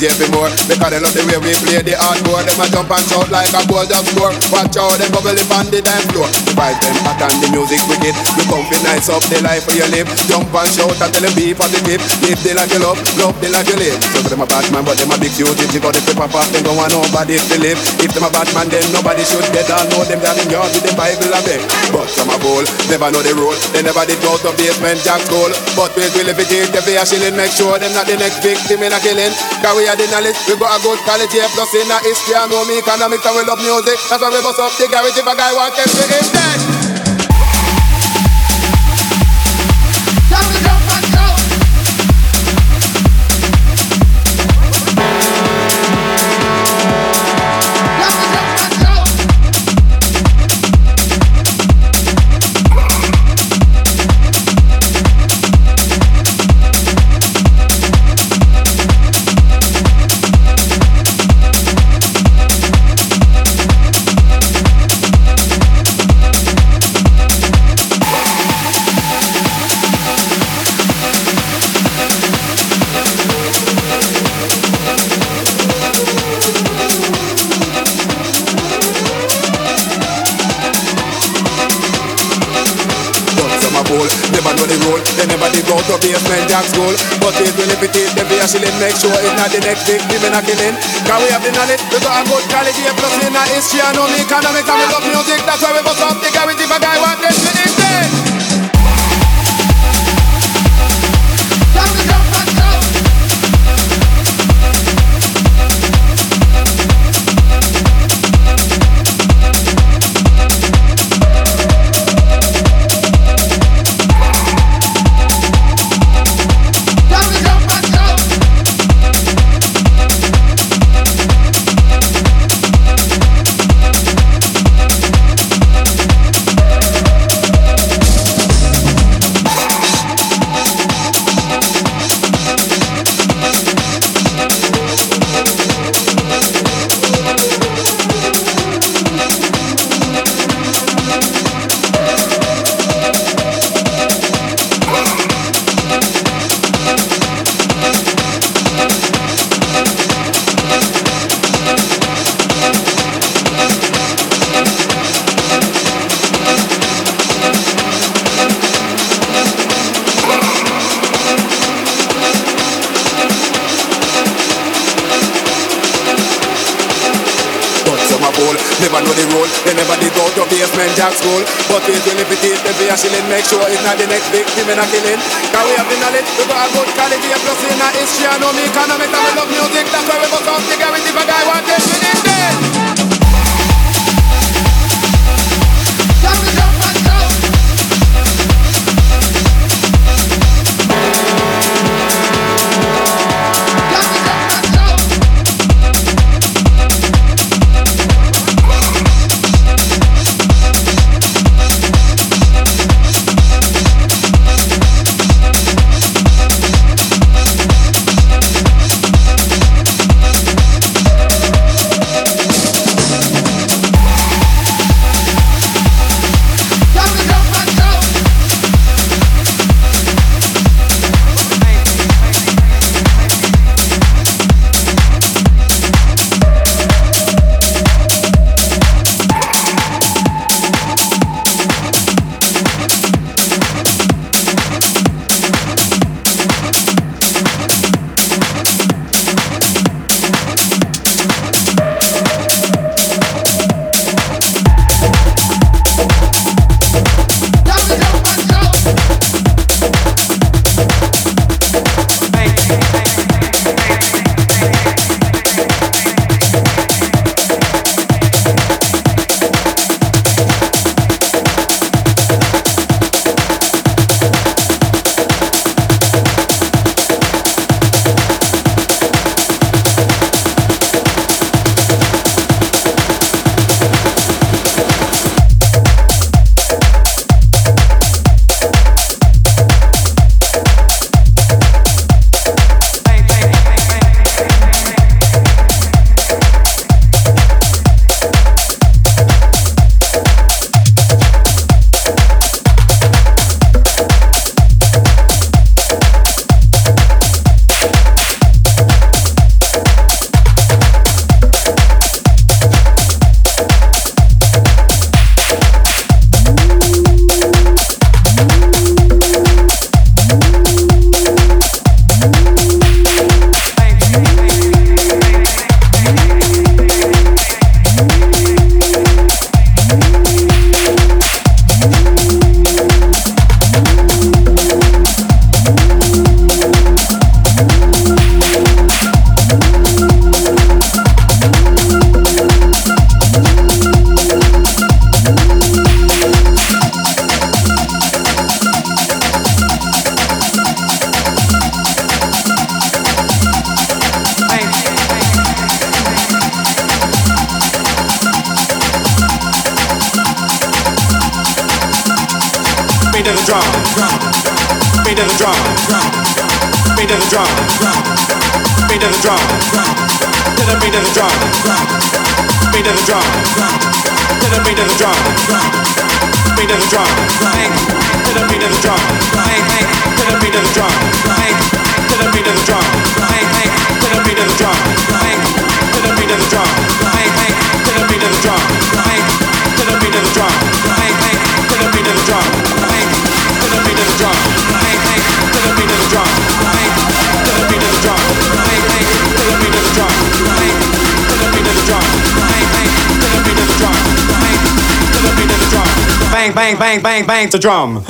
beg more. Because they love the way we play the hardcore. Them a jump and shout like a gold of score. Watch out, them bubble up on the dance floor. The vibe them hot and the music wicked. You come fi nice up the life for your live. Jump and shout and tell them be positive. Live the life you love, love the life you live. So them a bad man, but them a big duty. Because the paper pop, them don't want nobody to live. If them a bad man, then nobody should get all know them down in yard with the Bible a beg. But some a bowl, never know the rule. They never did go to Basement Jaxx school. But we will if it is the a shilling, make sure them not the next victim in a killing. Cause we are the knowledge, we got a good quality, plus in a history, and know me economics, and we love music. That's why we bust up the garage if a guy want them to him dead. Make sure it's not the next victim in a killing Cause we have the knowledge? We got a good quality plus in a history I know me economics and we love music. That's why we bust up the if a guy want them to But it will if it is, then be a shilling. Make sure it's not the next victim in a killing. Cause we have the knowledge, we got a good quality A plus in our history, I know me economics And we love music, that's why we bust off the guarantee If a guy want this, we need this bang, bang, bang to drum.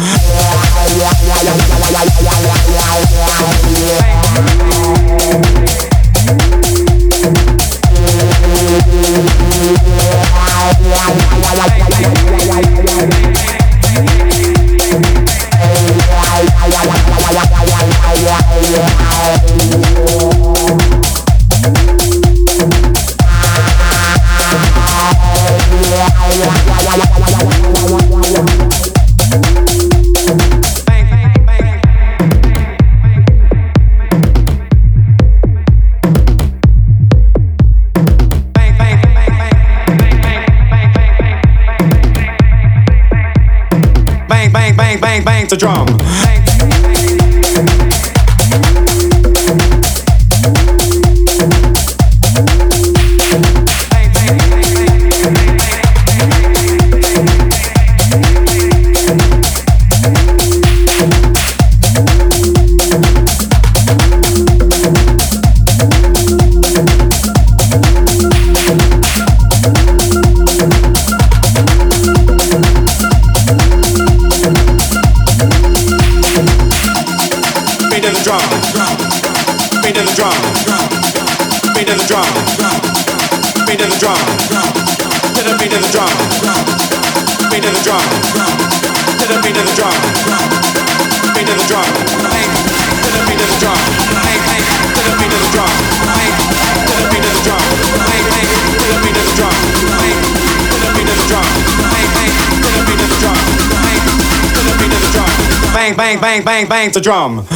drum. bang, bang, bang, bang the drum.